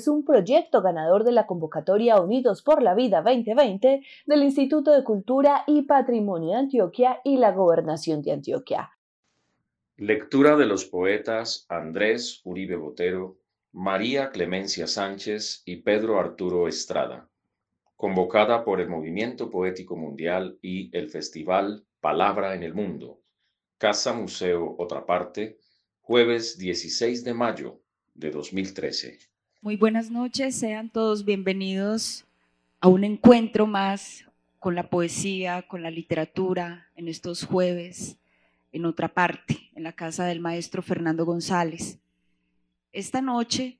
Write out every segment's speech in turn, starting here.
Es un proyecto ganador de la convocatoria Unidos por la Vida 2020 del Instituto de Cultura y Patrimonio de Antioquia y la Gobernación de Antioquia. Lectura de los poetas Andrés Uribe Botero, María Clemencia Sánchez y Pedro Arturo Estrada, convocada por el Movimiento Poético Mundial y el Festival Palabra en el Mundo, Casa Museo Otra Parte, jueves 16 de mayo de 2013. Muy buenas noches, sean todos bienvenidos a un encuentro más con la poesía, con la literatura en estos jueves en otra parte, en la casa del maestro Fernando González. Esta noche,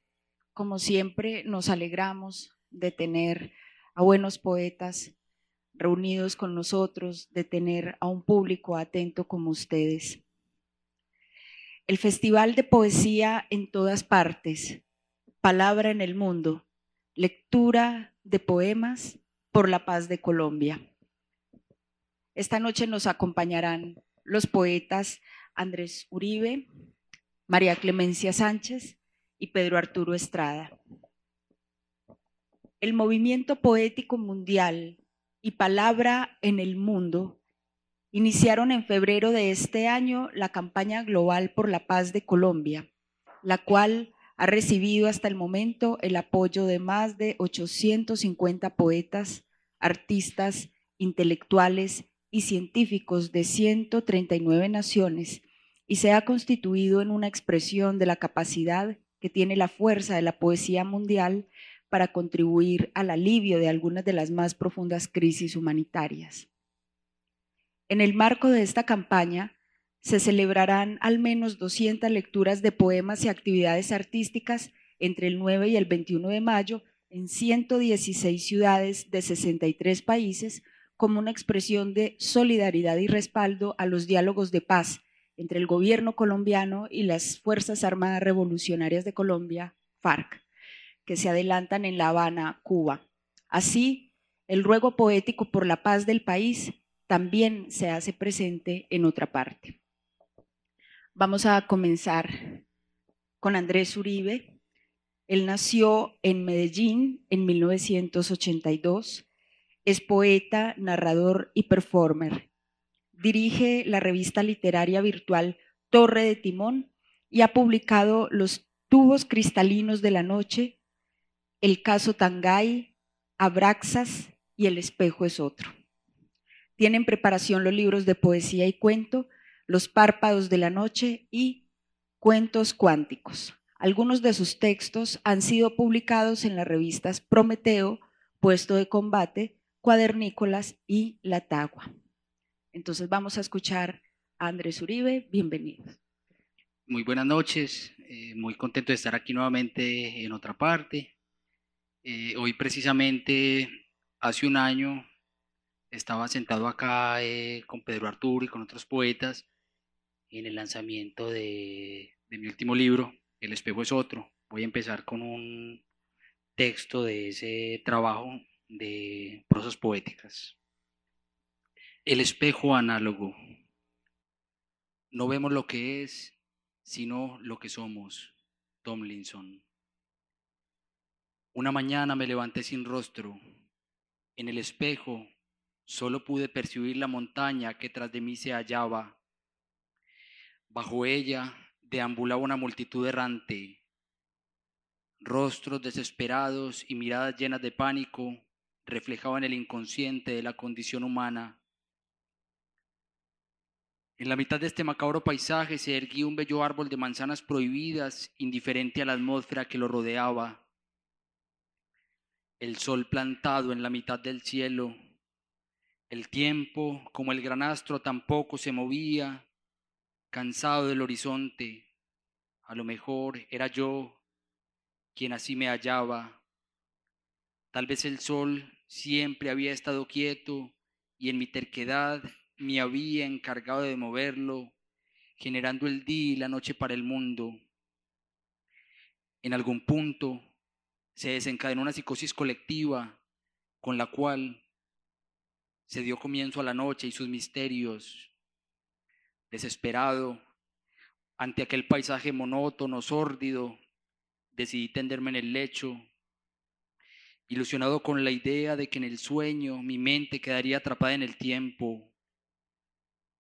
como siempre, nos alegramos de tener a buenos poetas reunidos con nosotros, de tener a un público atento como ustedes. El Festival de Poesía en todas partes, Palabra en el Mundo, lectura de poemas por la paz de Colombia. Esta noche nos acompañarán los poetas Andrés Uribe, María Clemencia Sánchez y Pedro Arturo Estrada. El movimiento poético mundial y palabra en el mundo iniciaron en febrero de este año la campaña global por la paz de Colombia, la cual ha recibido hasta el momento el apoyo de más de 850 poetas, artistas, intelectuales y científicos de 139 naciones y se ha constituido en una expresión de la capacidad que tiene la fuerza de la poesía mundial para contribuir al alivio de algunas de las más profundas crisis humanitarias. En el marco de esta campaña, se celebrarán al menos 200 lecturas de poemas y actividades artísticas entre el 9 y el 21 de mayo en 116 ciudades de 63 países como una expresión de solidaridad y respaldo a los diálogos de paz entre el gobierno colombiano y las Fuerzas Armadas Revolucionarias de Colombia, FARC, que se adelantan en La Habana, Cuba. Así, el ruego poético por la paz del país también se hace presente en otra parte. Vamos a comenzar con Andrés Uribe. Él nació en Medellín en 1982 es poeta, narrador y performer. Dirige la revista literaria virtual Torre de Timón y ha publicado Los tubos cristalinos de la noche, El caso Tangay, Abraxas y El espejo es otro. Tiene en preparación los libros de poesía y cuento, Los párpados de la noche y Cuentos cuánticos. Algunos de sus textos han sido publicados en las revistas Prometeo, Puesto de Combate, Cuadernícolas y La Tagua. Entonces vamos a escuchar a Andrés Uribe. Bienvenidos. Muy buenas noches, eh, muy contento de estar aquí nuevamente en otra parte. Eh, hoy precisamente, hace un año, estaba sentado acá eh, con Pedro Arturo y con otros poetas en el lanzamiento de, mi último libro, El espejo es otro. Voy a empezar con un texto de ese trabajo de prosas poéticas. El espejo análogo. No vemos lo que es, sino lo que somos. Tomlinson. Una mañana me levanté sin rostro. En el espejo solo pude percibir la montaña que tras de mí se hallaba. Bajo ella deambulaba una multitud errante, rostros desesperados y miradas llenas de pánico reflejaban el inconsciente de la condición humana. En la mitad de este macabro paisaje se erguía un bello árbol de manzanas prohibidas, indiferente a la atmósfera que lo rodeaba. El sol plantado en la mitad del cielo. El tiempo, como el granastro, tampoco se movía. Cansado del horizonte. A lo mejor era yo quien así me hallaba. Tal vez el sol siempre había estado quieto y en mi terquedad me había encargado de moverlo, generando el día y la noche para el mundo. En algún punto se desencadenó una psicosis colectiva con la cual se dio comienzo a la noche y sus misterios. Desesperado ante aquel paisaje monótono, sórdido, decidí tenderme en el lecho, ilusionado con la idea de que en el sueño mi mente quedaría atrapada en el tiempo,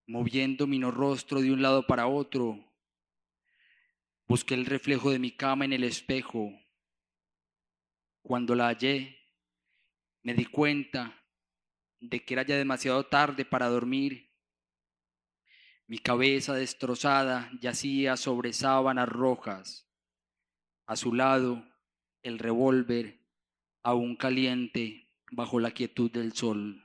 moviendo mi rostro de un lado para otro. Busqué el reflejo de mi cama en el espejo. Cuando la hallé, me di cuenta de que era ya demasiado tarde para dormir. Mi cabeza destrozada yacía sobre sábanas rojas. A su lado, el revólver, aún caliente, bajo la quietud del sol.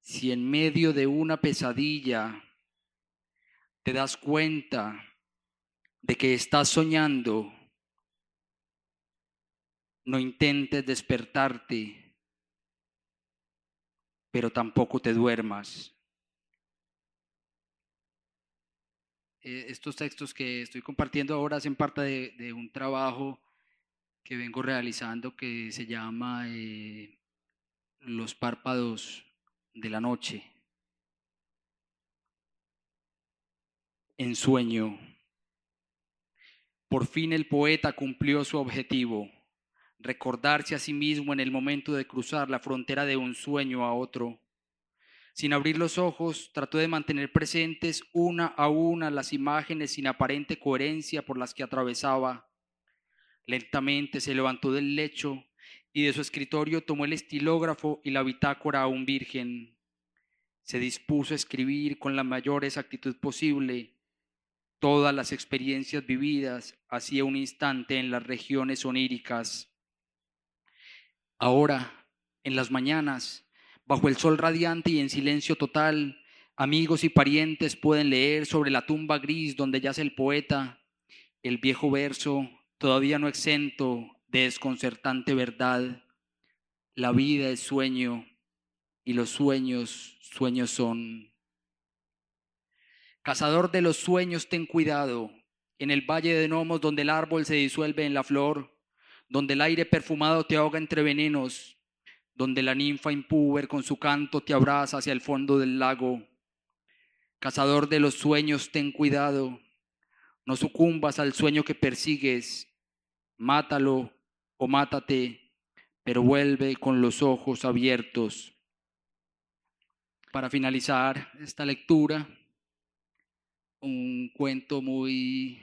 Si en medio de una pesadilla te das cuenta de que estás soñando, no intentes despertarte, pero tampoco te duermas. Eh, estos textos que estoy compartiendo ahora hacen parte de, un trabajo que vengo realizando que se llama eh, Los párpados de la noche. En sueño. Por fin el poeta cumplió su objetivo recordarse a sí mismo en el momento de cruzar la frontera de un sueño a otro. Sin abrir los ojos, trató de mantener presentes una a una las imágenes sin aparente coherencia por las que atravesaba. Lentamente se levantó del lecho y de su escritorio tomó el estilógrafo y la bitácora un virgen. Se dispuso a escribir con la mayor exactitud posible todas las experiencias vividas hacía un instante en las regiones oníricas. Ahora, en las mañanas, bajo el sol radiante y en silencio total, amigos y parientes pueden leer sobre la tumba gris donde yace el poeta el viejo verso, todavía no exento de desconcertante verdad. La vida es sueño y los sueños, sueños son. Cazador de los sueños, ten cuidado. En el valle de Nomos, donde el árbol se disuelve en la flor, donde el aire perfumado te ahoga entre venenos, donde la ninfa impúber con su canto te abraza hacia el fondo del lago. Cazador de los sueños, ten cuidado, no sucumbas al sueño que persigues, mátalo o mátate, pero vuelve con los ojos abiertos. Para finalizar esta lectura, un cuento muy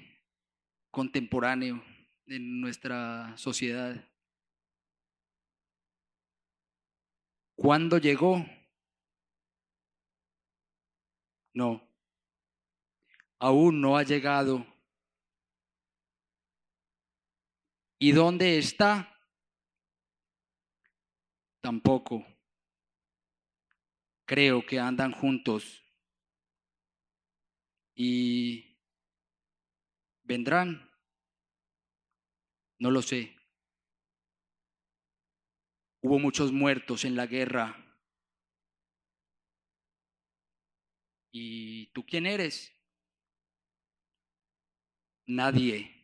contemporáneo en nuestra sociedad. ¿Cuándo llegó? No, aún no ha llegado. ¿Y dónde está? Tampoco. Creo que andan juntos. Y vendrán. No lo sé. Hubo muchos muertos en la guerra. ¿Y tú quién eres? Nadie.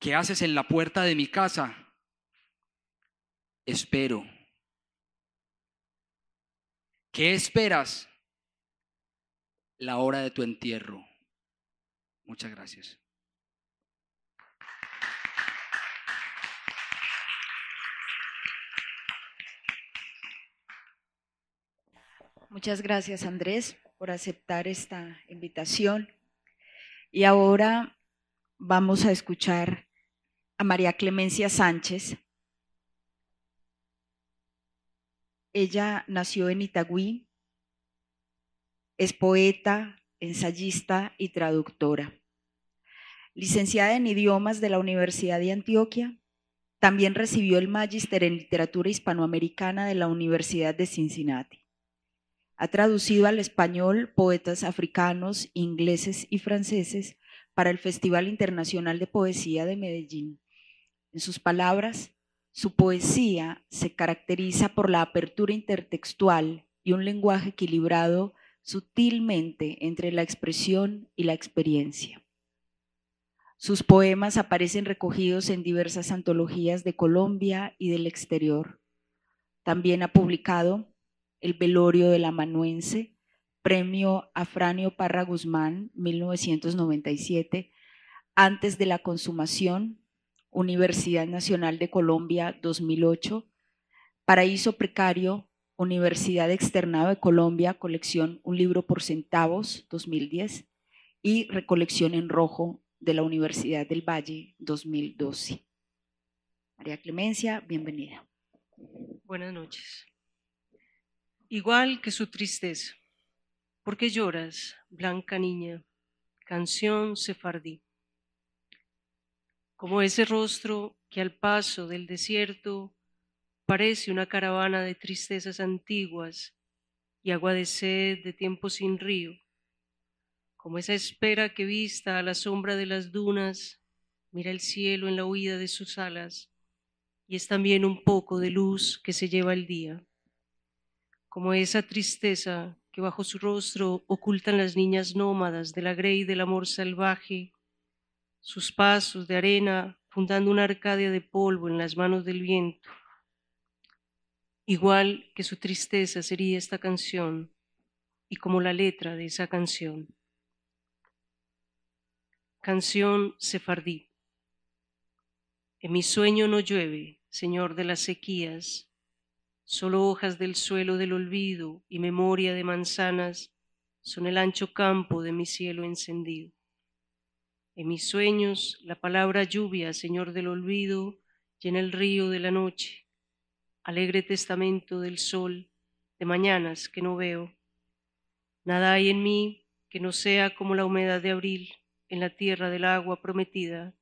¿Qué haces en la puerta de mi casa? Espero. ¿Qué esperas? La hora de tu entierro. Muchas gracias. Muchas gracias, Andrés, por aceptar esta invitación. Y ahora vamos a escuchar a María Clemencia Sánchez. Ella nació en Itagüí, es poeta, ensayista y traductora. Licenciada en idiomas de la Universidad de Antioquia, También recibió el Magíster en Literatura Hispanoamericana de la Universidad de Cincinnati. Ha traducido al español poetas africanos, ingleses y franceses para el Festival Internacional de Poesía de Medellín. En sus palabras, su poesía se caracteriza por la apertura intertextual y un lenguaje equilibrado sutilmente entre la expresión y la experiencia. Sus poemas aparecen recogidos en diversas antologías de Colombia y del exterior. También ha publicado El Velorio del Amanuense, Premio Afranio Parra Guzmán, 1997, Antes de la Consumación, Universidad Nacional de Colombia, 2008, Paraíso Precario, Universidad Externado de Colombia, colección Un libro por centavos, 2010, y Recolección en Rojo, de la Universidad del Valle 2012. María Clemencia, bienvenida. Buenas noches. Igual que su tristeza, ¿por qué lloras, blanca niña? Canción sefardí. Como ese rostro que al paso del desierto parece una caravana de tristezas antiguas y agua de sed de tiempo sin río, como esa espera que vista a la sombra de las dunas, mira el cielo en la huida de sus alas, y es también un poco de luz que se lleva el día, como esa tristeza que bajo su rostro ocultan las niñas nómadas de la grey del amor salvaje, sus pasos de arena fundando una arcadia de polvo en las manos del viento. Igual que su tristeza sería esta canción y como la letra de esa canción. Canción sefardí. En mi sueño no llueve, Señor de las sequías, solo hojas del suelo del olvido y memoria de manzanas son el ancho campo de mi cielo encendido. En mis sueños la palabra lluvia, Señor del olvido, llena el río de la noche, alegre testamento del sol, de mañanas que no veo. Nada hay en mí que no sea como la humedad de abril, en la tierra del agua prometida,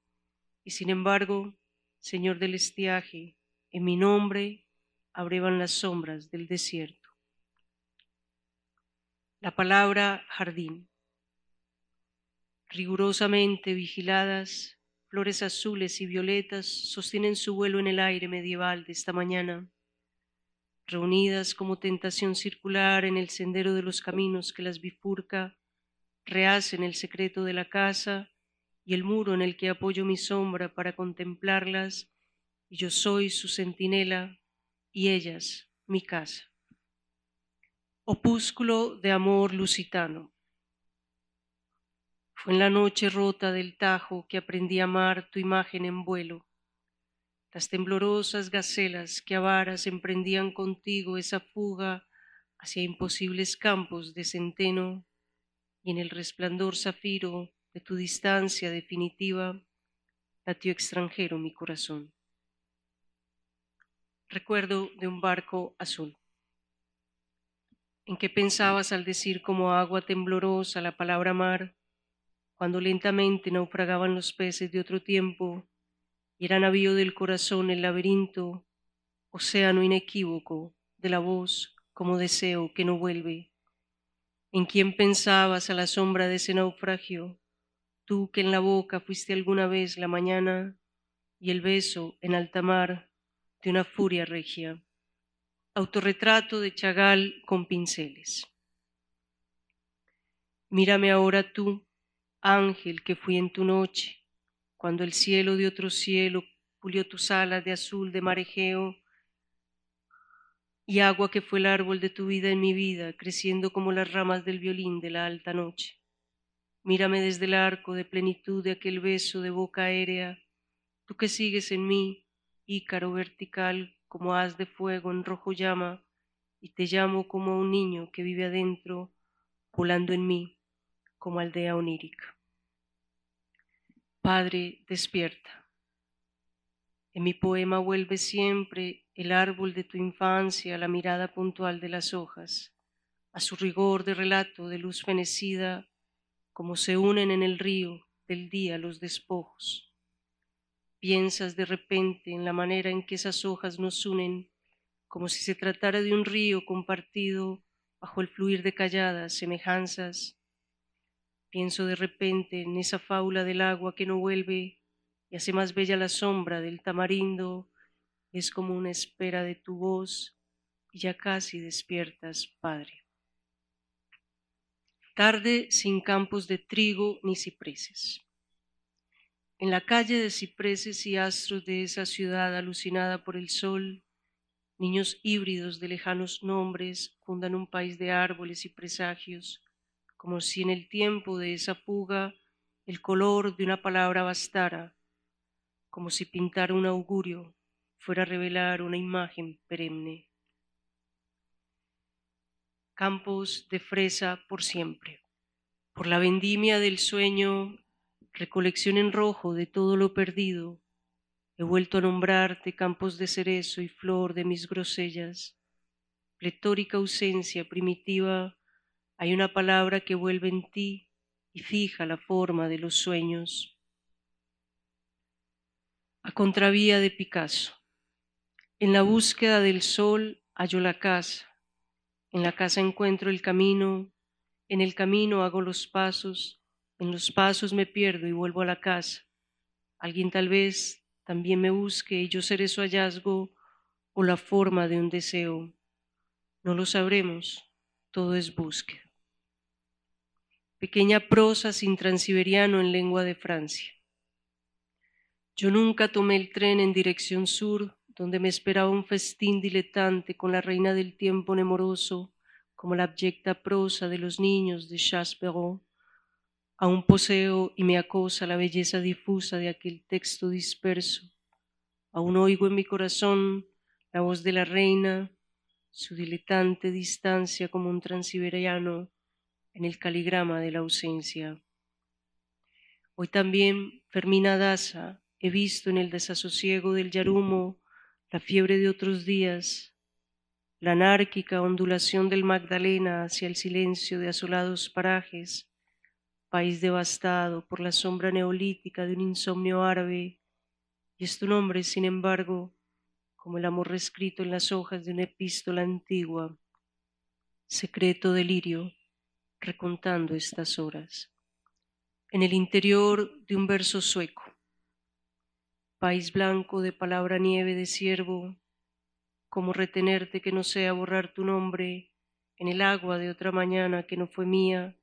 y sin embargo, Señor del estiaje, en mi nombre abrevan las sombras del desierto. La palabra jardín. Rigurosamente vigiladas, flores azules y violetas sostienen su vuelo en el aire medieval de esta mañana, reunidas como tentación circular en el sendero de los caminos que las bifurca rehacen el secreto de la casa y el muro en el que apoyo mi sombra para contemplarlas, y yo soy su centinela y ellas mi casa. Opúsculo de amor lusitano. Fue en la noche rota del Tajo que aprendí a amar tu imagen en vuelo. Las temblorosas gacelas que a varas emprendían contigo esa fuga hacia imposibles campos de centeno y en el resplandor zafiro de tu distancia definitiva latió extranjero mi corazón. Recuerdo de un barco azul. ¿En qué pensabas al decir como agua temblorosa la palabra mar, cuando lentamente naufragaban los peces de otro tiempo y era navío del corazón el laberinto, océano inequívoco de la voz como deseo que no vuelve? ¿En quién pensabas a la sombra de ese naufragio? Tú que en la boca fuiste alguna vez la mañana y el beso en alta mar de una furia regia. Autorretrato de Chagal con pinceles. Mírame ahora tú, ángel que fui en tu noche, cuando el cielo de otro cielo pulió tus alas de azul de marejeo y agua que fue el árbol de tu vida en mi vida, creciendo como las ramas del violín de la alta noche. Mírame desde el arco de plenitud de aquel beso de boca aérea, tú que sigues en mí, ícaro vertical como haz de fuego en rojo llama, y te llamo como a un niño que vive adentro, volando en mí, como aldea onírica. Padre, despierta. En mi poema vuelve siempre el árbol de tu infancia, la mirada puntual de las hojas, a su rigor de relato de luz fenecida, como se unen en el río del día los despojos. Piensas de repente en la manera en que esas hojas nos unen, como si se tratara de un río compartido bajo el fluir de calladas semejanzas. Pienso de repente en esa faula del agua que no vuelve y hace más bella la sombra del tamarindo, es como una espera de tu voz y ya casi despiertas, Padre. Tarde sin campos de trigo ni cipreses. En la calle de cipreses y astros de esa ciudad alucinada por el sol, niños híbridos de lejanos nombres fundan un país de árboles y presagios, como si en el tiempo de esa fuga el color de una palabra bastara, como si pintar un augurio fuera a revelar una imagen perenne. Campos de fresa por siempre. Por la vendimia del sueño recolección en rojo de todo lo perdido, he vuelto a nombrarte campos de cerezo y flor de mis grosellas. Pletórica ausencia primitiva, hay una palabra que vuelve en ti y fija la forma de los sueños. A contravía de Picasso. En la búsqueda del sol hallo la casa, en la casa encuentro el camino, en el camino hago los pasos, en los pasos me pierdo y vuelvo a la casa. Alguien tal vez también me busque y yo seré su hallazgo o la forma de un deseo. No lo sabremos, todo es búsqueda. Pequeña prosa sin transiberiano en lengua de Francia. Yo nunca tomé el tren en dirección sur, donde me esperaba un festín diletante con la reina del tiempo nemoroso, como la abyecta prosa de los niños de Chasse Aún poseo y me acosa la belleza difusa de aquel texto disperso. Aún oigo en mi corazón la voz de la reina, su diletante distancia como un transiberiano en el caligrama de la ausencia. Hoy también, Fermina Daza, he visto en el desasosiego del Yarumo la fiebre de otros días, la anárquica ondulación del Magdalena hacia el silencio de asolados parajes, país devastado por la sombra neolítica de un insomnio árabe, y es tu nombre, sin embargo, como el amor reescrito en las hojas de una epístola antigua, secreto delirio, recontando estas horas. En el interior de un verso sueco, país blanco de palabra nieve de siervo, como retenerte que no sea borrar tu nombre en el agua de otra mañana que no fue mía,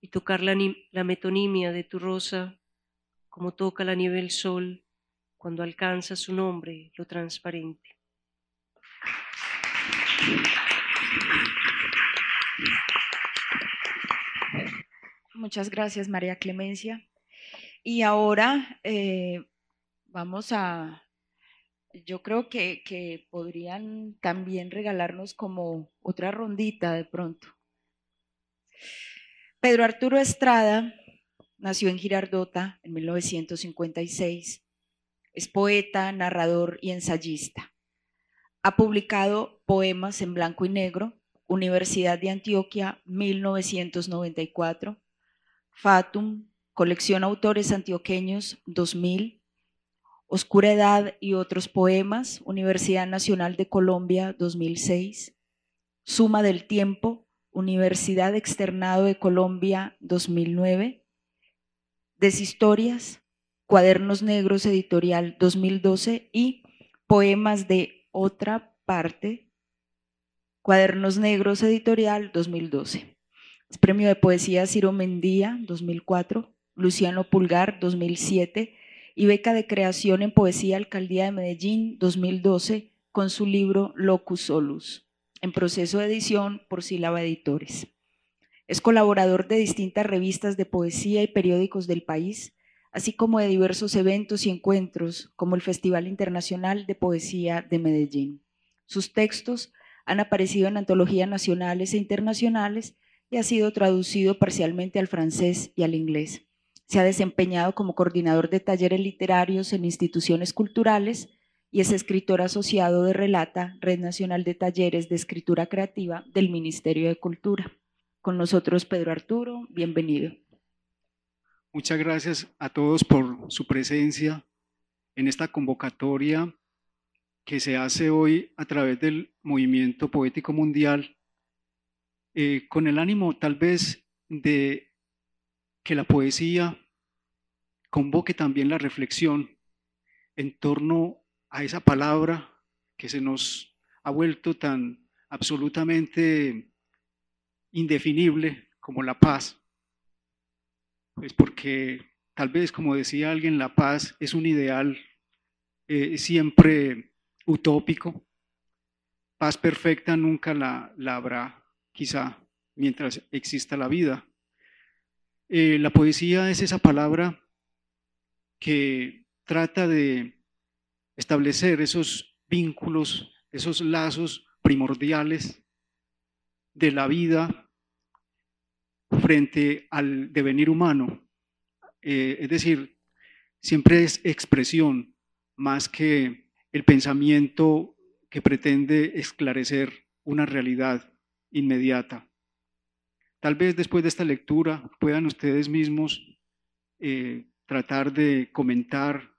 y tocar la, metonimia de tu rosa como toca la nieve el sol cuando alcanza su nombre lo transparente. Muchas gracias, María Clemencia. Y ahora eh, vamos a, yo creo que, que podrían también regalarnos como otra rondita de pronto. Pedro Arturo Estrada nació en Girardota en 1956. Es poeta, narrador y ensayista. Ha publicado poemas en blanco y negro, Universidad de Antioquia, 1994, Fatum, Colección Autores Antioqueños, 2000, Oscura Edad y otros poemas, Universidad Nacional de Colombia, 2006, Suma del Tiempo, Universidad Externado de Colombia 2009, Deshistorias, Cuadernos Negros Editorial 2012 y Poemas de Otra Parte, Cuadernos Negros Editorial 2012. premio de Poesía Ciro Mendía 2004, Luciano Pulgar 2007 y beca de creación en Poesía Alcaldía de Medellín 2012 con su libro Locus Solus en proceso de edición por Sílaba Editores. Es colaborador de distintas revistas de poesía y periódicos del país, así como de diversos eventos y encuentros, como el Festival Internacional de Poesía de Medellín. Sus textos han aparecido en antologías nacionales e internacionales y ha sido traducido parcialmente al francés y al inglés. Se ha desempeñado como coordinador de talleres literarios en instituciones culturales y es escritor asociado de Relata, Red Nacional de Talleres de Escritura Creativa del Ministerio de Cultura. Con nosotros Pedro Arturo, bienvenido. Muchas gracias a todos por su presencia en esta convocatoria que se hace hoy a través del movimiento poético mundial, eh, con el ánimo tal vez de que la poesía convoque también la reflexión en torno a esa palabra que se nos ha vuelto tan absolutamente indefinible como la paz. Pues porque tal vez, como decía alguien, la paz es un ideal eh, siempre utópico. Paz perfecta nunca la, habrá, quizá, mientras exista la vida. Eh, la poesía es esa palabra que trata de establecer esos vínculos, esos lazos primordiales de la vida frente al devenir humano. Eh, es decir, siempre es expresión más que el pensamiento que pretende esclarecer una realidad inmediata. Tal vez después de esta lectura puedan ustedes mismos eh, tratar de comentar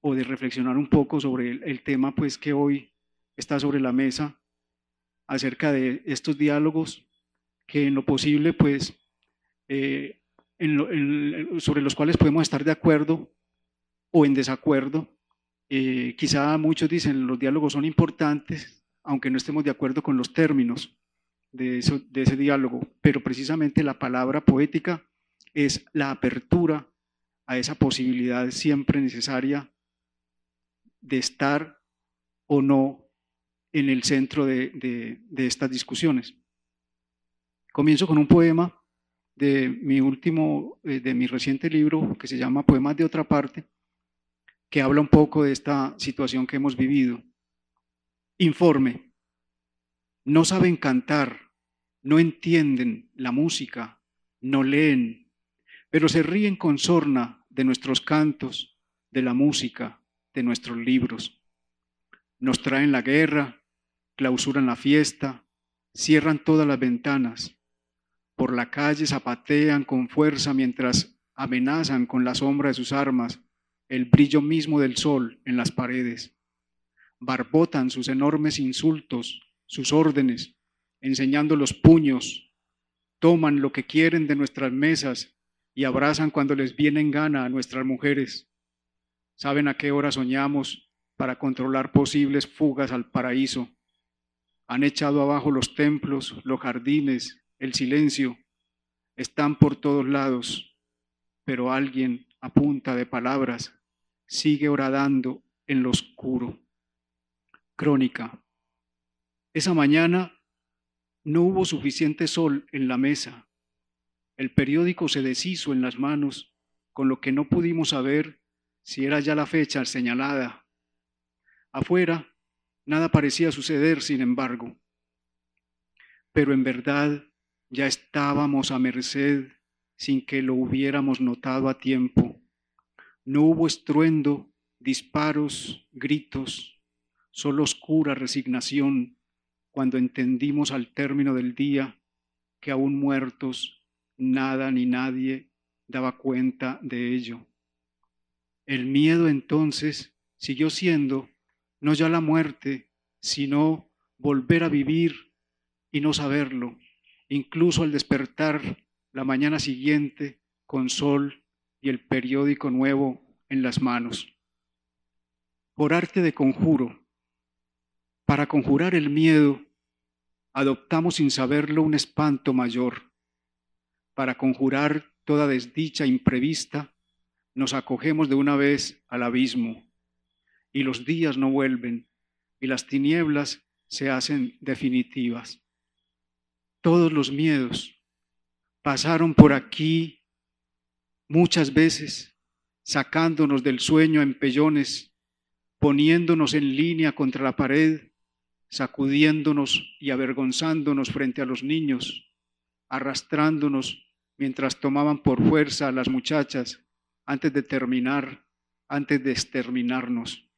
o de reflexionar un poco sobre el, tema pues que hoy está sobre la mesa acerca de estos diálogos que en lo posible pues eh, sobre los cuales podemos estar de acuerdo o en desacuerdo. Eh, quizá muchos dicen los diálogos son importantes, aunque no estemos de acuerdo con los términos de, de ese diálogo, pero precisamente la palabra poética es la apertura a esa posibilidad siempre necesaria de estar o no en el centro de, estas discusiones. Comienzo con un poema de mi último, eh, de mi reciente libro que se llama Poemas de otra parte, que habla un poco de esta situación que hemos vivido. Informe. No saben cantar, no entienden la música, no leen, pero se ríen con sorna de nuestros cantos, de la música, de nuestros libros. Nos traen la guerra, clausuran la fiesta, cierran todas las ventanas. Por la calle zapatean con fuerza mientras amenazan con la sombra de sus armas el brillo mismo del sol en las paredes. Barbotan sus enormes insultos, sus órdenes, enseñando los puños. Toman lo que quieren de nuestras mesas y abrazan cuando les viene en gana a nuestras mujeres. Saben a qué hora soñamos para controlar posibles fugas al paraíso. Han echado abajo los templos, los jardines, el silencio. Están por todos lados, pero alguien a punta de palabras sigue horadando en lo oscuro. Crónica. Esa mañana no hubo suficiente sol en la mesa el periódico se deshizo en las manos, con lo que no pudimos saber si era ya la fecha señalada. Afuera, nada parecía suceder, sin embargo. Pero en verdad ya estábamos a merced sin que lo hubiéramos notado a tiempo. No hubo estruendo, disparos, gritos, solo oscura resignación cuando entendimos al término del día que aún muertos nada ni nadie daba cuenta de ello. El miedo entonces siguió siendo no ya la muerte, sino volver a vivir y no saberlo, incluso al despertar la mañana siguiente con sol y el periódico nuevo en las manos. Por arte de conjuro, para conjurar el miedo, adoptamos sin saberlo un espanto mayor para conjurar toda desdicha imprevista, nos acogemos de una vez al abismo, y los días no vuelven, y las tinieblas se hacen definitivas. Todos los miedos pasaron por aquí muchas veces, sacándonos del sueño en pellones, poniéndonos en línea contra la pared, sacudiéndonos y avergonzándonos frente a los niños, arrastrándonos mientras tomaban por fuerza a las muchachas antes de terminar, antes de exterminarnos.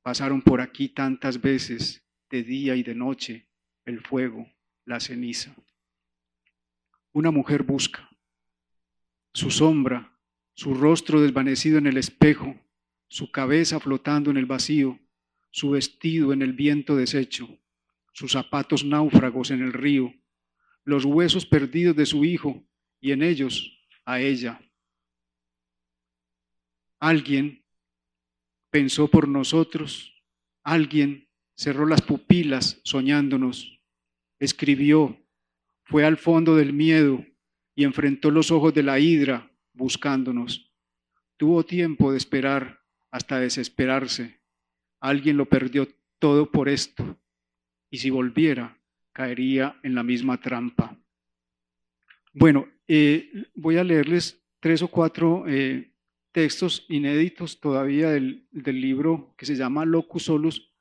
Pasaron por aquí tantas veces, de día y de noche, el fuego, la ceniza. Una mujer busca su sombra, su rostro desvanecido en el espejo, su cabeza flotando en el vacío, su vestido en el viento deshecho, sus zapatos náufragos en el río, los huesos perdidos de su hijo y en ellos a ella. Alguien pensó por nosotros, alguien cerró las pupilas soñándonos, escribió, fue al fondo del miedo y enfrentó los ojos de la hidra buscándonos. Tuvo tiempo de esperar hasta desesperarse. Alguien lo perdió todo por esto y si volviera caería en la misma trampa. Bueno, eh, voy a leerles tres o cuatro eh, textos inéditos todavía del, libro que se llama Locus Solus,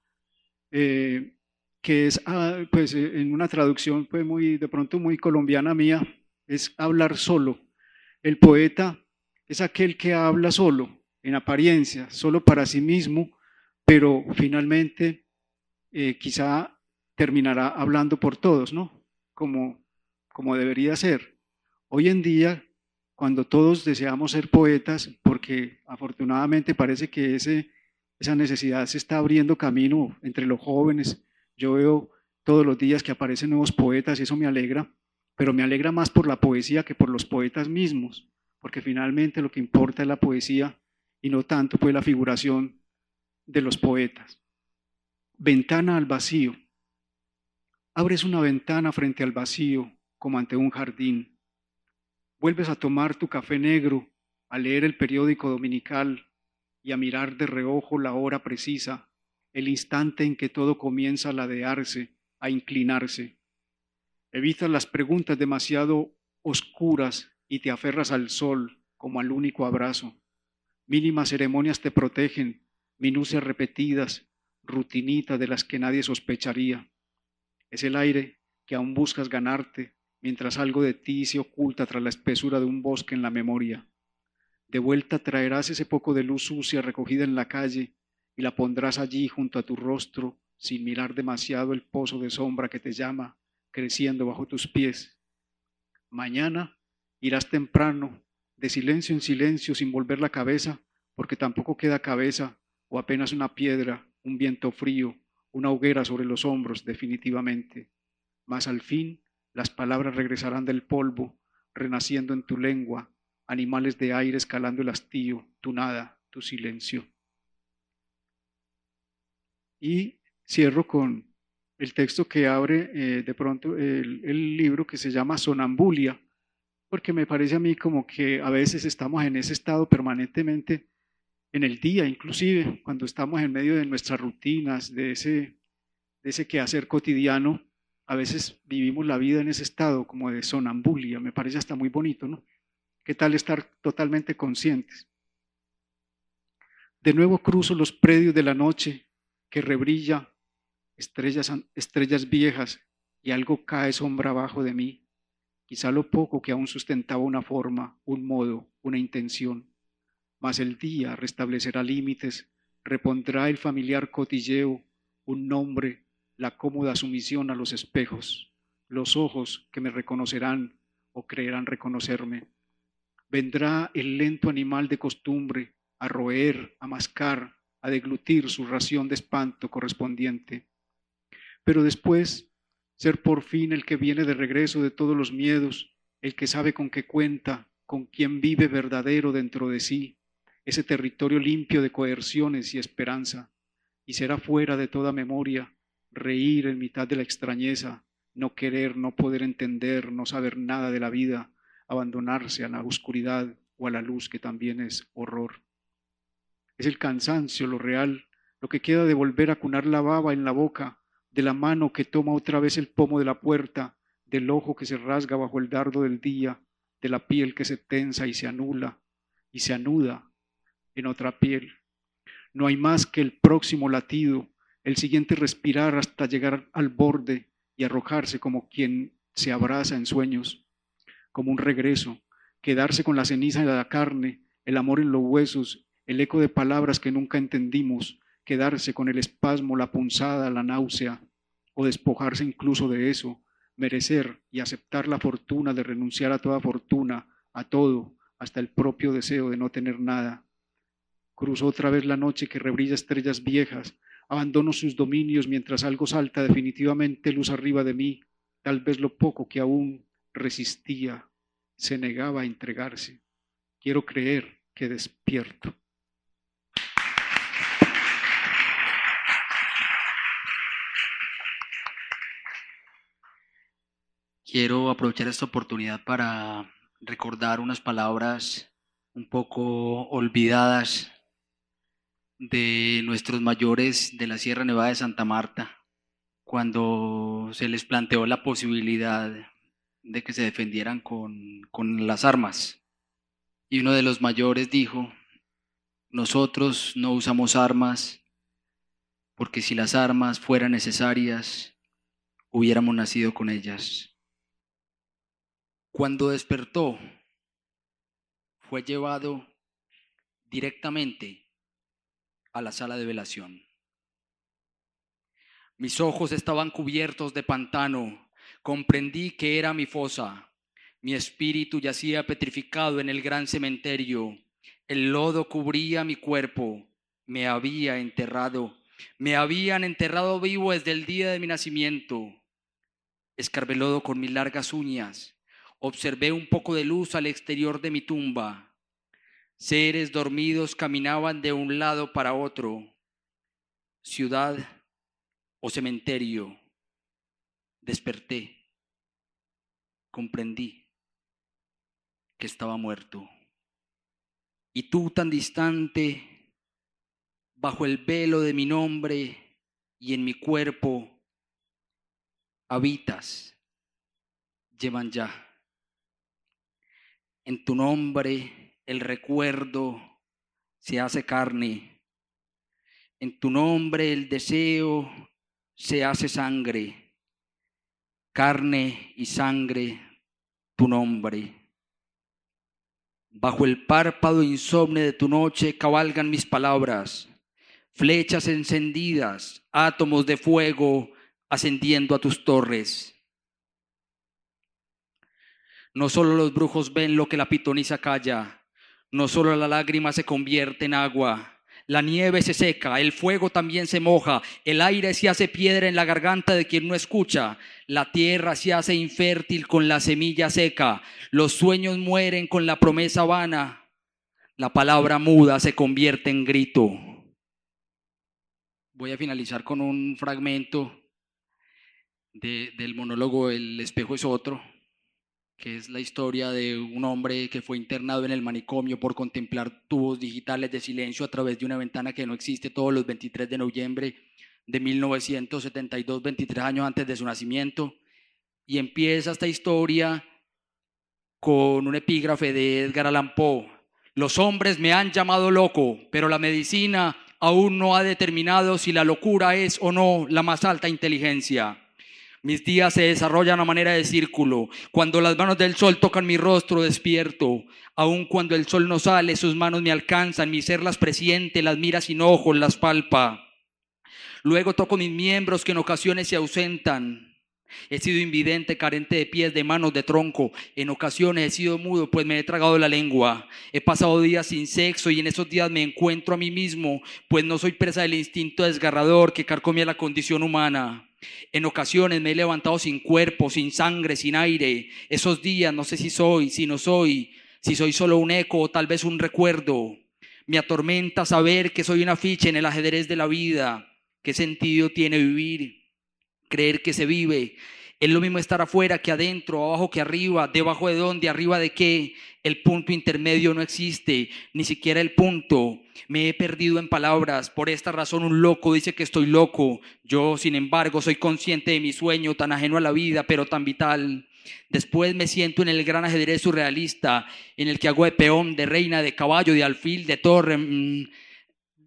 eh, que es ah, pues, en una traducción pues, muy, de pronto muy colombiana mía, es hablar solo. El poeta es aquel que habla solo, en apariencia, solo para sí mismo, pero finalmente quizá terminará hablando por todos, ¿no? Como, como debería ser. Hoy en día cuando todos deseamos ser poetas, porque afortunadamente parece que ese, esa necesidad se está abriendo camino entre los jóvenes. Yo veo todos los días que aparecen nuevos poetas y eso me alegra, pero me alegra más por la poesía que por los poetas mismos, porque finalmente lo que importa es la poesía y no tanto pues la figuración de los poetas. Ventana al vacío. Abres una ventana frente al vacío como ante un jardín Vuelves a tomar tu café negro, a leer el periódico dominical y a mirar de reojo la hora precisa, el instante en que todo comienza a ladearse, a inclinarse. Evitas las preguntas demasiado oscuras y te aferras al sol como al único abrazo. Mínimas ceremonias te protegen, minucias repetidas, rutinitas de las que nadie sospecharía. Es el aire que aún buscas ganarte, mientras algo de ti se oculta tras la espesura de un bosque en la memoria. De vuelta traerás ese poco de luz sucia recogida en la calle y la pondrás allí junto a tu rostro, sin mirar demasiado el pozo de sombra que te llama, creciendo bajo tus pies. Mañana irás temprano, de silencio en silencio, sin volver la cabeza, porque tampoco queda cabeza o apenas una piedra, un viento frío, una hoguera sobre los hombros, definitivamente. Mas al fin las palabras regresarán del polvo, renaciendo en tu lengua, animales de aire escalando el hastío, tu nada, tu silencio. Y cierro con el texto que abre eh, de pronto el, el libro que se llama Sonambulia, porque me parece a mí como que a veces estamos en ese estado permanentemente en el día, inclusive cuando estamos en medio de nuestras rutinas, de ese, de ese quehacer cotidiano, a veces vivimos la vida en ese estado como de sonambulia, me parece hasta muy bonito, ¿no? ¿Qué tal estar totalmente conscientes? De nuevo cruzo los predios de la noche que rebrilla, estrellas, estrellas viejas, y algo cae sombra abajo de mí, quizá lo poco que aún sustentaba una forma, un modo, una intención. Mas el día restablecerá límites, repondrá el familiar cotilleo, un nombre, la cómoda sumisión a los espejos, los ojos que me reconocerán o creerán reconocerme. Vendrá el lento animal de costumbre a roer, a mascar, a deglutir su ración de espanto correspondiente. Pero después, ser por fin el que viene de regreso de todos los miedos, el que sabe con qué cuenta, con quién vive verdadero dentro de sí, ese territorio limpio de coerciones y esperanza, y será fuera de toda memoria, reír en mitad de la extrañeza, no querer, no poder entender, no saber nada de la vida, abandonarse a la oscuridad o a la luz que también es horror. Es el cansancio, lo real, lo que queda de volver a cunar la baba en la boca, de la mano que toma otra vez el pomo de la puerta, del ojo que se rasga bajo el dardo del día, de la piel que se tensa y se anula y se anuda en otra piel. No hay más que el próximo latido, el siguiente respirar hasta llegar al borde y arrojarse como quien se abraza en sueños, como un regreso, quedarse con la ceniza en la carne, el amor en los huesos, el eco de palabras que nunca entendimos, quedarse con el espasmo, la punzada, la náusea, o despojarse incluso de eso, merecer y aceptar la fortuna de renunciar a toda fortuna, a todo, hasta el propio deseo de no tener nada. Cruzo otra vez la noche que rebrilla estrellas viejas. Abandono sus dominios mientras algo salta definitivamente luz arriba de mí. Tal vez lo poco que aún resistía se negaba a entregarse. Quiero creer que despierto. Quiero aprovechar esta oportunidad para recordar unas palabras un poco olvidadas de nuestros mayores de la Sierra Nevada de Santa Marta, cuando se les planteó la posibilidad de que se defendieran con, con las armas. Y uno de los mayores dijo, nosotros no usamos armas porque si las armas fueran necesarias, hubiéramos nacido con ellas. Cuando despertó, fue llevado directamente a la sala de velación. Mis ojos estaban cubiertos de pantano, comprendí que era mi fosa. Mi espíritu yacía petrificado en el gran cementerio. El lodo cubría mi cuerpo. Me había enterrado. Me habían enterrado vivo desde el día de mi nacimiento. Escarbé lodo con mis largas uñas Observé un poco de luz al exterior de mi tumba. Seres dormidos caminaban de un lado para otro. Ciudad o cementerio. Desperté. Comprendí que estaba muerto. Y tú tan distante, bajo el velo de mi nombre y en mi cuerpo, habitas, llevan ya. En tu nombre el recuerdo se hace carne. En tu nombre el deseo se hace sangre. Carne y sangre, tu nombre. Bajo el párpado insomne de tu noche cabalgan mis palabras, flechas encendidas, átomos de fuego ascendiendo a tus torres. No solo los brujos ven lo que la pitonisa calla, no solo la lágrima se convierte en agua, la nieve se seca, el fuego también se moja, el aire se hace piedra en la garganta de quien no escucha, la tierra se hace infértil con la semilla seca, los sueños mueren con la promesa vana, la palabra muda se convierte en grito. Voy a finalizar con un fragmento del monólogo El espejo es otro que es la historia de un hombre que fue internado en el manicomio por contemplar tubos digitales de silencio a través de una ventana que no existe todos los 23 de noviembre de 1972, 23 años antes de su nacimiento. Y empieza esta historia con un epígrafe de Edgar Allan Poe. Los hombres me han llamado loco, pero la medicina aún no ha determinado si la locura es o no la más alta inteligencia. Mis días se desarrollan a manera de círculo. Cuando las manos del sol tocan mi rostro, despierto. Aun cuando el sol no sale, sus manos me alcanzan, mi ser las presiente, las mira sin ojos, las palpa. Luego toco mis miembros que en ocasiones se ausentan. He sido invidente, carente de pies, de manos, de tronco. En ocasiones he sido mudo, pues me he tragado la lengua. He pasado días sin sexo y en esos días me encuentro a mí mismo, pues no soy presa del instinto desgarrador que carcomía la condición humana. En ocasiones me he levantado sin cuerpo, sin sangre, sin aire. Esos días no sé si soy, si no soy, si soy solo un eco o tal vez un recuerdo. Me atormenta saber que soy una ficha en el ajedrez de la vida. ¿Qué sentido tiene vivir? Creer que se vive es lo mismo estar afuera que adentro, abajo que arriba, debajo de dónde, arriba de qué. El punto intermedio no existe, ni siquiera el punto. Me he perdido en palabras. Por esta razón un loco dice que estoy loco. Yo, sin embargo, soy consciente de mi sueño, tan ajeno a la vida, pero tan vital. Después me siento en el gran ajedrez surrealista, en el que hago de peón, de reina, de caballo, de alfil, de torre, mm,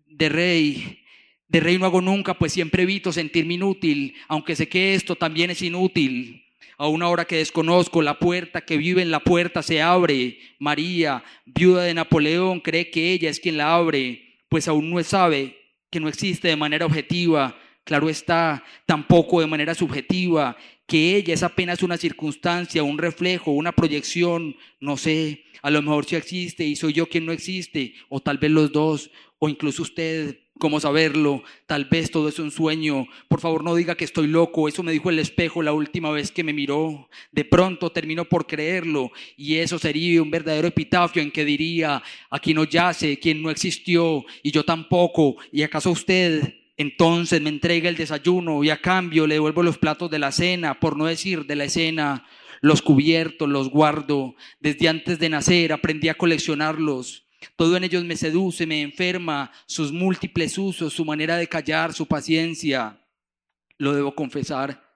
de rey. De rey no hago nunca, pues siempre evito sentirme inútil, aunque sé que esto también es inútil. A una hora que desconozco, la puerta que vive en la puerta se abre. María, viuda de Napoleón, cree que ella es quien la abre, pues aún no sabe que no existe de manera objetiva. Claro está, tampoco de manera subjetiva, que ella es apenas una circunstancia, un reflejo, una proyección, no sé, a lo mejor sí existe y soy yo quien no existe, o tal vez los dos, o incluso usted, ¿cómo saberlo? Tal vez todo es un sueño. Por favor, no diga que estoy loco. Eso me dijo el espejo la última vez que me miró. De pronto termino por creerlo y eso sería un verdadero epitafio en que diría, aquí no yace quien no existió y yo tampoco. ¿Y acaso usted entonces me entrega el desayuno y a cambio le devuelvo los platos de la cena, por no decir de la escena? Los cubiertos los guardo. Desde antes de nacer aprendí a coleccionarlos. Todo en ellos me seduce, me enferma, sus múltiples usos, su manera de callar, su paciencia. Lo debo confesar.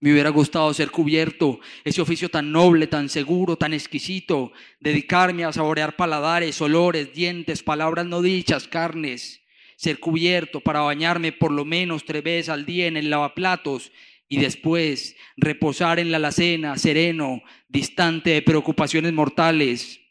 Me hubiera gustado ser cubierto, ese oficio tan noble, tan seguro, tan exquisito, dedicarme a saborear paladares, olores, dientes, palabras no dichas, carnes, ser cubierto para bañarme por lo menos tres veces al día en el lavaplatos y después reposar en la alacena, sereno, distante de preocupaciones mortales.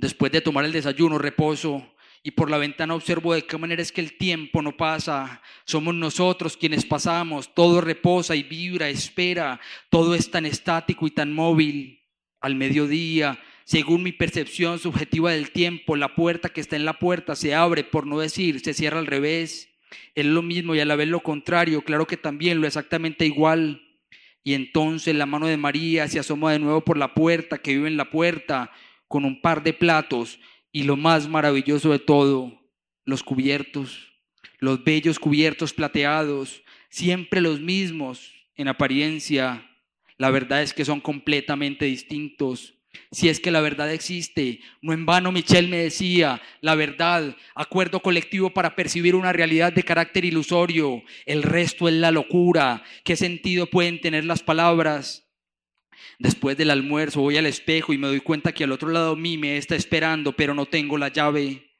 Después de tomar el desayuno, reposo y por la ventana observo de qué manera es que el tiempo no pasa. Somos nosotros quienes pasamos, todo reposa y vibra, espera, todo es tan estático y tan móvil. Al mediodía, según mi percepción subjetiva del tiempo, la puerta que está en la puerta se abre, por no decir, se cierra al revés. Es lo mismo y a la vez lo contrario, claro que también lo exactamente igual. Y entonces la mano de María se asoma de nuevo por la puerta, que vive en la puerta, con un par de platos y lo más maravilloso de todo, los cubiertos, los bellos cubiertos plateados, siempre los mismos en apariencia. La verdad es que son completamente distintos. Si es que la verdad existe, no en vano Michel me decía, la verdad, acuerdo colectivo para percibir una realidad de carácter ilusorio, el resto es la locura. ¿Qué sentido pueden tener las palabras? Después del almuerzo voy al espejo y me doy cuenta que al otro lado mí me está esperando, pero no tengo la llave.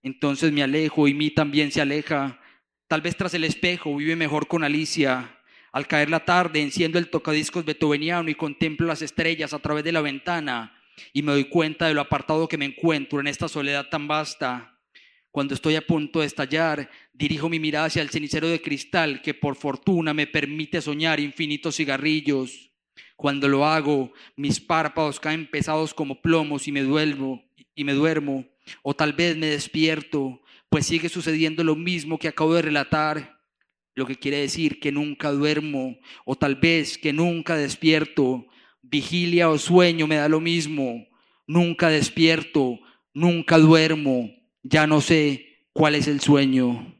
Entonces me alejo y mí también se aleja. Tal vez tras el espejo vive mejor con Alicia. Al caer la tarde enciendo el tocadiscos beethoveniano y contemplo las estrellas a través de la ventana y me doy cuenta de lo apartado que me encuentro en esta soledad tan vasta. Cuando estoy a punto de estallar, dirijo mi mirada hacia el cenicero de cristal que por fortuna me permite soñar infinitos cigarrillos. Cuando lo hago, mis párpados caen pesados como plomos y me duermo, y me duermo, o tal vez me despierto, pues sigue sucediendo lo mismo que acabo de relatar, lo que quiere decir que nunca duermo, o tal vez que nunca despierto, vigilia o sueño me da lo mismo, nunca despierto, nunca duermo, ya no sé cuál es el sueño.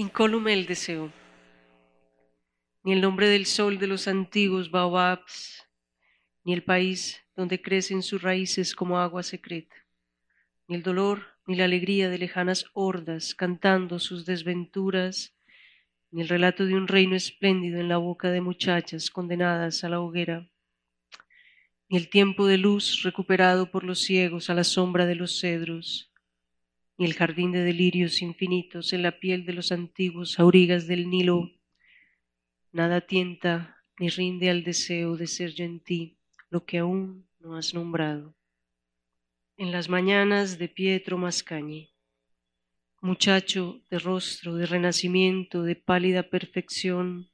Incólume el deseo, ni el nombre del sol de los antiguos baobabs, ni el país donde crecen sus raíces como agua secreta, ni el dolor ni la alegría de lejanas hordas cantando sus desventuras, ni el relato de un reino espléndido en la boca de muchachas condenadas a la hoguera, ni el tiempo de luz recuperado por los ciegos a la sombra de los cedros, ni el jardín de delirios infinitos en la piel de los antiguos aurigas del Nilo. Nada tienta ni rinde al deseo de ser yo en ti lo que aún no has nombrado. En las mañanas de Pietro Mascañi, muchacho de rostro de renacimiento, de pálida perfección,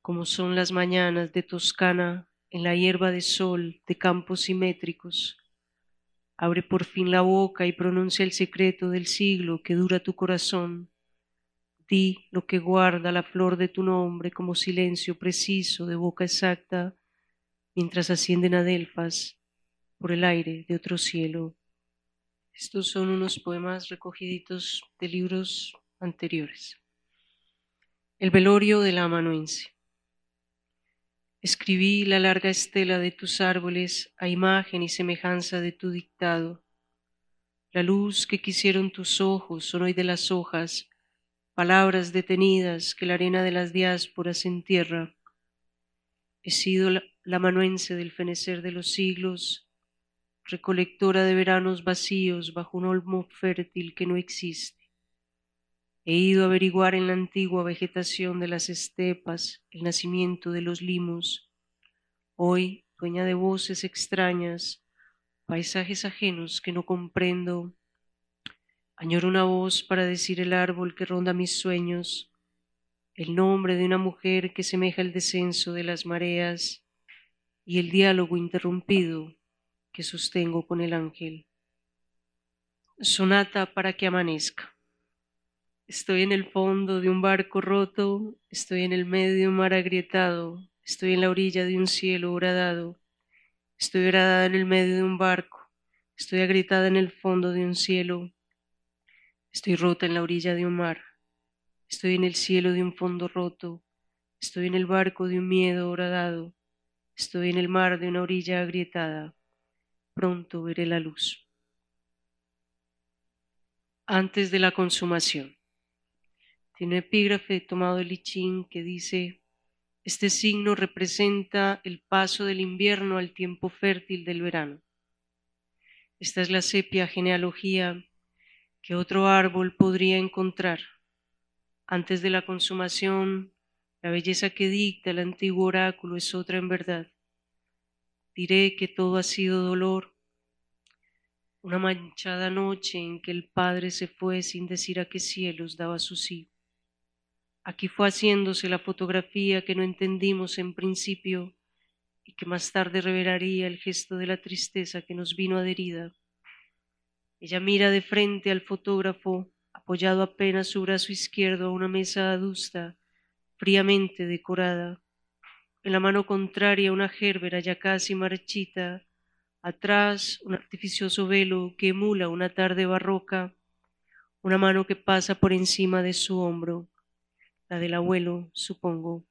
como son las mañanas de Toscana en la hierba de sol de campos simétricos, Abre por fin la boca y pronuncia el secreto del siglo que dura tu corazón. Di lo que guarda la flor de tu nombre como silencio preciso de boca exacta, mientras ascienden adelfas por el aire de otro cielo. Estos son unos poemas recogiditos de libros anteriores. El velorio de la amanuense. Escribí la larga estela de tus árboles a imagen y semejanza de tu dictado. La luz que quisieron tus ojos son hoy de las hojas, palabras detenidas que la arena de las diásporas entierra. He sido la, la manuense del fenecer de los siglos, recolectora de veranos vacíos bajo un olmo fértil que no existe. He ido a averiguar en la antigua vegetación de las estepas el nacimiento de los limos. Hoy, dueña de voces extrañas, paisajes ajenos que no comprendo, añoro una voz para decir el árbol que ronda mis sueños. el nombre de una mujer que semeja el descenso de las mareas y el diálogo interrumpido que sostengo con el ángel. Sonata para que amanezca. Estoy en el fondo de un barco roto, estoy en el medio de un mar agrietado, estoy en la orilla de un cielo horadado, estoy horadada en el medio de un barco, estoy agrietada en el fondo de un cielo, estoy rota en la orilla de un mar, estoy en el cielo de un fondo roto, estoy en el barco de un miedo horadado, estoy en el mar de una orilla agrietada, pronto veré la luz. Antes de la consumación. Tiene un epígrafe tomado del Lichín que dice, este signo representa el paso del invierno al tiempo fértil del verano. Esta es la sepia genealogía que otro árbol podría encontrar. Antes de la consumación, la belleza que dicta el antiguo oráculo es otra en verdad. Diré que todo ha sido dolor, una manchada noche en que el Padre se fue sin decir a qué cielos daba su sí. Aquí fue haciéndose la fotografía que no entendimos en principio y que más tarde revelaría el gesto de la tristeza que nos vino adherida. Ella mira de frente al fotógrafo, apoyado apenas su brazo izquierdo a una mesa adusta, fríamente decorada. En la mano contraria una gérbera ya casi marchita, atrás un artificioso velo que emula una tarde barroca, una mano que pasa por encima de su hombro del abuelo, supongo.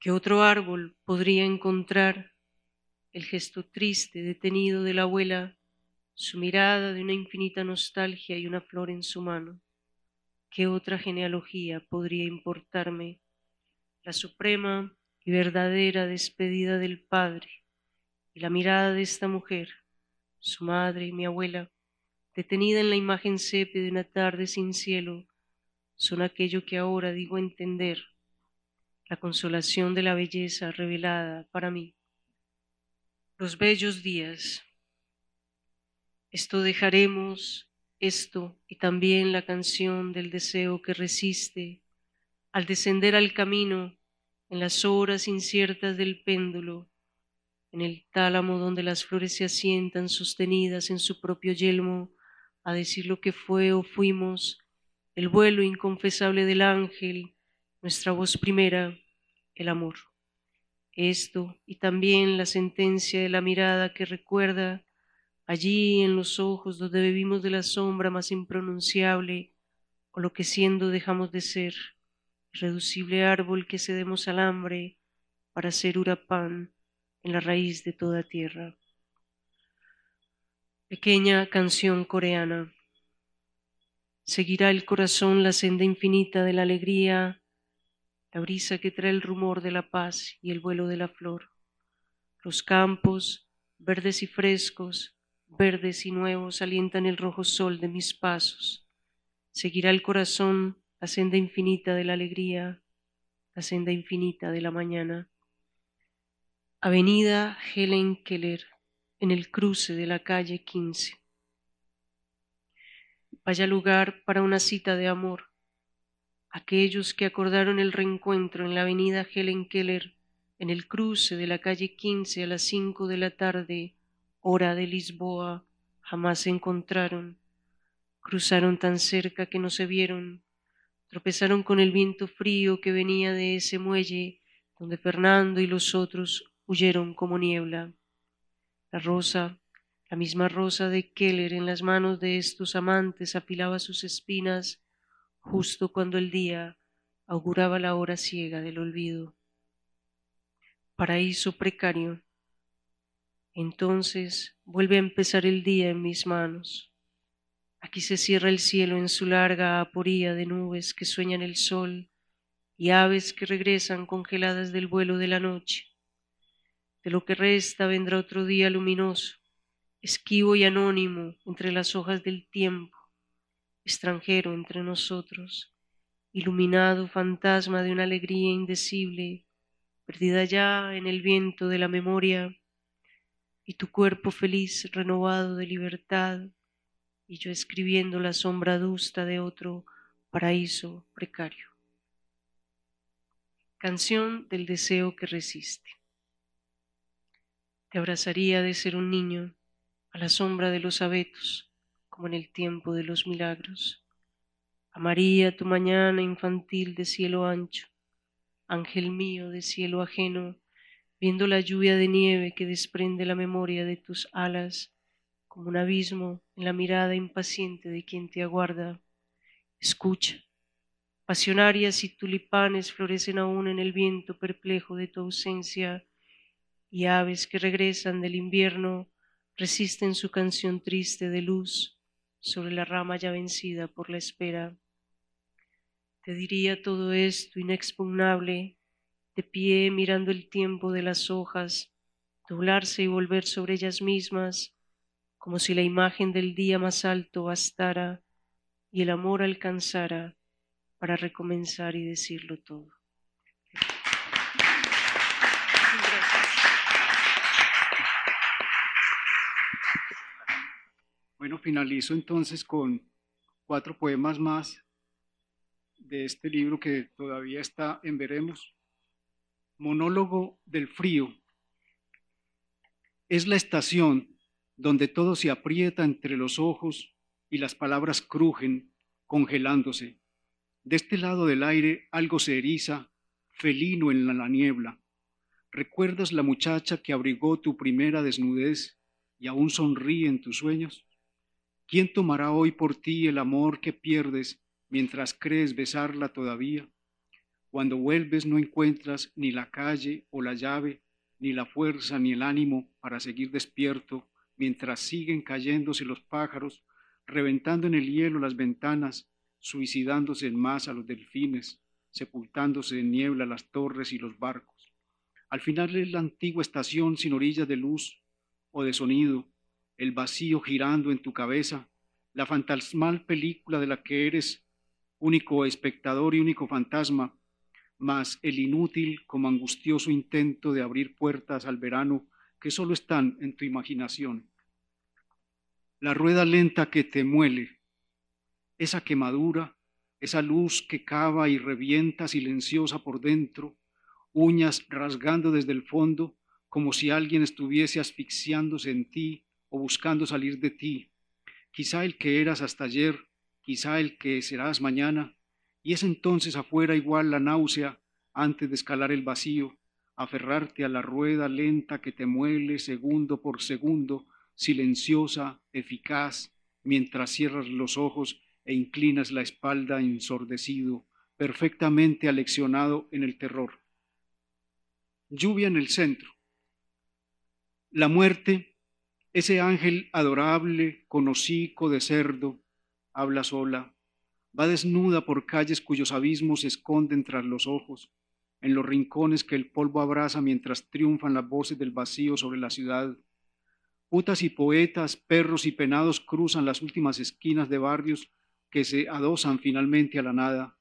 que otro árbol podría encontrar el gesto triste, detenido de la abuela, su mirada de una infinita nostalgia y una flor en su mano? ¿Qué otra genealogía podría importarme? La suprema y verdadera despedida del padre y la mirada de esta mujer, su madre y mi abuela, detenida en la imagen sepia de una tarde sin cielo, son aquello que ahora digo entender, la consolación de la belleza revelada para mí. Los bellos días. Esto dejaremos, esto y también la canción del deseo que resiste al descender al camino en las horas inciertas del péndulo, en el tálamo donde las flores se asientan sostenidas en su propio yelmo, a decir lo que fue o fuimos, el vuelo inconfesable del ángel, nuestra voz primera, el amor. Esto y también la sentencia de la mirada que recuerda allí en los ojos donde bebimos de la sombra más impronunciable o lo que siendo dejamos de ser, irreducible árbol que cedemos al hambre para ser urapán en la raíz de toda tierra. Pequeña canción coreana. Seguirá el corazón la senda infinita de la alegría, la brisa que trae el rumor de la paz y el vuelo de la flor. Los campos, verdes y frescos, verdes y nuevos, alientan el rojo sol de mis pasos. Seguirá el corazón la senda infinita de la alegría, la senda infinita de la mañana. Avenida Helen Keller, en el cruce de la calle 15 vaya lugar para una cita de amor. Aquellos que acordaron el reencuentro en la avenida Helen Keller, en el cruce de la calle 15 a las 5 de la tarde, hora de Lisboa, jamás se encontraron. Cruzaron tan cerca que no se vieron. Tropezaron con el viento frío que venía de ese muelle donde Fernando y los otros huyeron como niebla. La rosa la misma rosa de Keller en las manos de estos amantes afilaba sus espinas justo cuando el día auguraba la hora ciega del olvido. Paraíso precario. Entonces vuelve a empezar el día en mis manos. Aquí se cierra el cielo en su larga aporía de nubes que sueñan el sol y aves que regresan congeladas del vuelo de la noche. De lo que resta vendrá otro día luminoso esquivo y anónimo entre las hojas del tiempo, extranjero entre nosotros, iluminado fantasma de una alegría indecible, perdida ya en el viento de la memoria, y tu cuerpo feliz renovado de libertad, y yo escribiendo la sombra adusta de otro paraíso precario. Canción del deseo que resiste. Te abrazaría de ser un niño a la sombra de los abetos, como en el tiempo de los milagros. Amaría tu mañana infantil de cielo ancho, ángel mío de cielo ajeno, viendo la lluvia de nieve que desprende la memoria de tus alas, como un abismo en la mirada impaciente de quien te aguarda. Escucha, pasionarias y tulipanes florecen aún en el viento perplejo de tu ausencia, y aves que regresan del invierno resisten su canción triste de luz sobre la rama ya vencida por la espera. Te diría todo esto inexpugnable, de pie mirando el tiempo de las hojas, doblarse y volver sobre ellas mismas, como si la imagen del día más alto bastara y el amor alcanzara para recomenzar y decirlo todo. Bueno, finalizo entonces con cuatro poemas más de este libro que todavía está en Veremos. Monólogo del frío. Es la estación donde todo se aprieta entre los ojos y las palabras crujen, congelándose. De este lado del aire algo se eriza, felino en la niebla. ¿Recuerdas la muchacha que abrigó tu primera desnudez y aún sonríe en tus sueños? ¿Quién tomará hoy por ti el amor que pierdes mientras crees besarla todavía? Cuando vuelves no encuentras ni la calle o la llave, ni la fuerza ni el ánimo para seguir despierto mientras siguen cayéndose los pájaros, reventando en el hielo las ventanas, suicidándose en masa los delfines, sepultándose en niebla las torres y los barcos. Al final es la antigua estación sin orillas de luz o de sonido, el vacío girando en tu cabeza, la fantasmal película de la que eres único espectador y único fantasma, más el inútil como angustioso intento de abrir puertas al verano que solo están en tu imaginación. La rueda lenta que te muele, esa quemadura, esa luz que cava y revienta silenciosa por dentro, uñas rasgando desde el fondo, como si alguien estuviese asfixiándose en ti o buscando salir de ti, quizá el que eras hasta ayer, quizá el que serás mañana, y es entonces afuera igual la náusea antes de escalar el vacío, aferrarte a la rueda lenta que te muele segundo por segundo, silenciosa, eficaz, mientras cierras los ojos e inclinas la espalda ensordecido, perfectamente aleccionado en el terror. Lluvia en el centro. La muerte ese ángel adorable con hocico de cerdo habla sola, va desnuda por calles cuyos abismos se esconden tras los ojos, en los rincones que el polvo abraza mientras triunfan las voces del vacío sobre la ciudad. Putas y poetas, perros y penados cruzan las últimas esquinas de barrios que se adosan finalmente a la nada.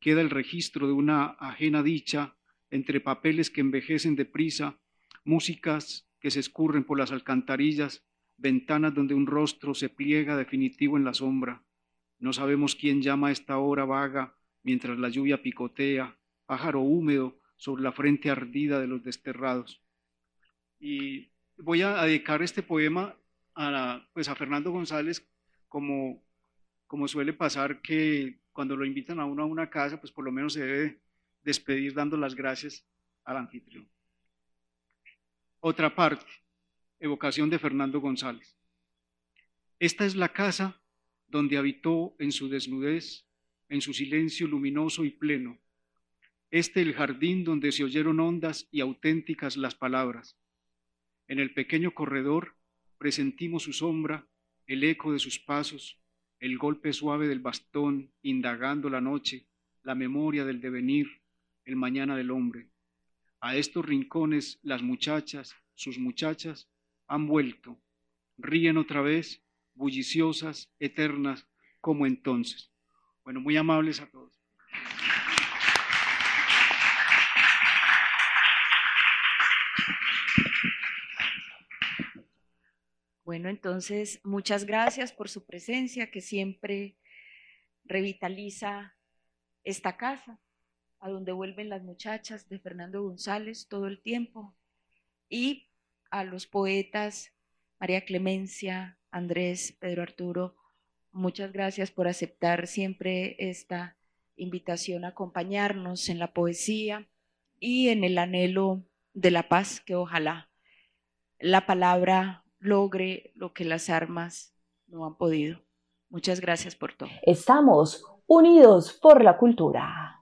Queda el registro de una ajena dicha entre papeles que envejecen deprisa, músicas que se escurren por las alcantarillas, ventanas donde un rostro se pliega definitivo en la sombra. No sabemos quién llama a esta hora vaga mientras la lluvia picotea, pájaro húmedo sobre la frente ardida de los desterrados. Y voy a dedicar este poema a, pues a Fernando González como, como suele pasar que cuando lo invitan a uno a una casa, pues por lo menos se debe despedir dando las gracias al anfitrión. Otra parte, evocación de Fernando González. Esta es la casa donde habitó en su desnudez, en su silencio luminoso y pleno. Este el jardín donde se oyeron hondas y auténticas las palabras. En el pequeño corredor presentimos su sombra, el eco de sus pasos, el golpe suave del bastón indagando la noche, la memoria del devenir, el mañana del hombre. A estos rincones las muchachas, sus muchachas, han vuelto, ríen otra vez, bulliciosas, eternas, como entonces. Bueno, muy amables a todos. Bueno, entonces, muchas gracias por su presencia que siempre revitaliza esta casa a donde vuelven las muchachas de Fernando González todo el tiempo y a los poetas María Clemencia, Andrés, Pedro Arturo, muchas gracias por aceptar siempre esta invitación a acompañarnos en la poesía y en el anhelo de la paz que ojalá la palabra logre lo que las armas no han podido. Muchas gracias por todo. Estamos unidos por la cultura.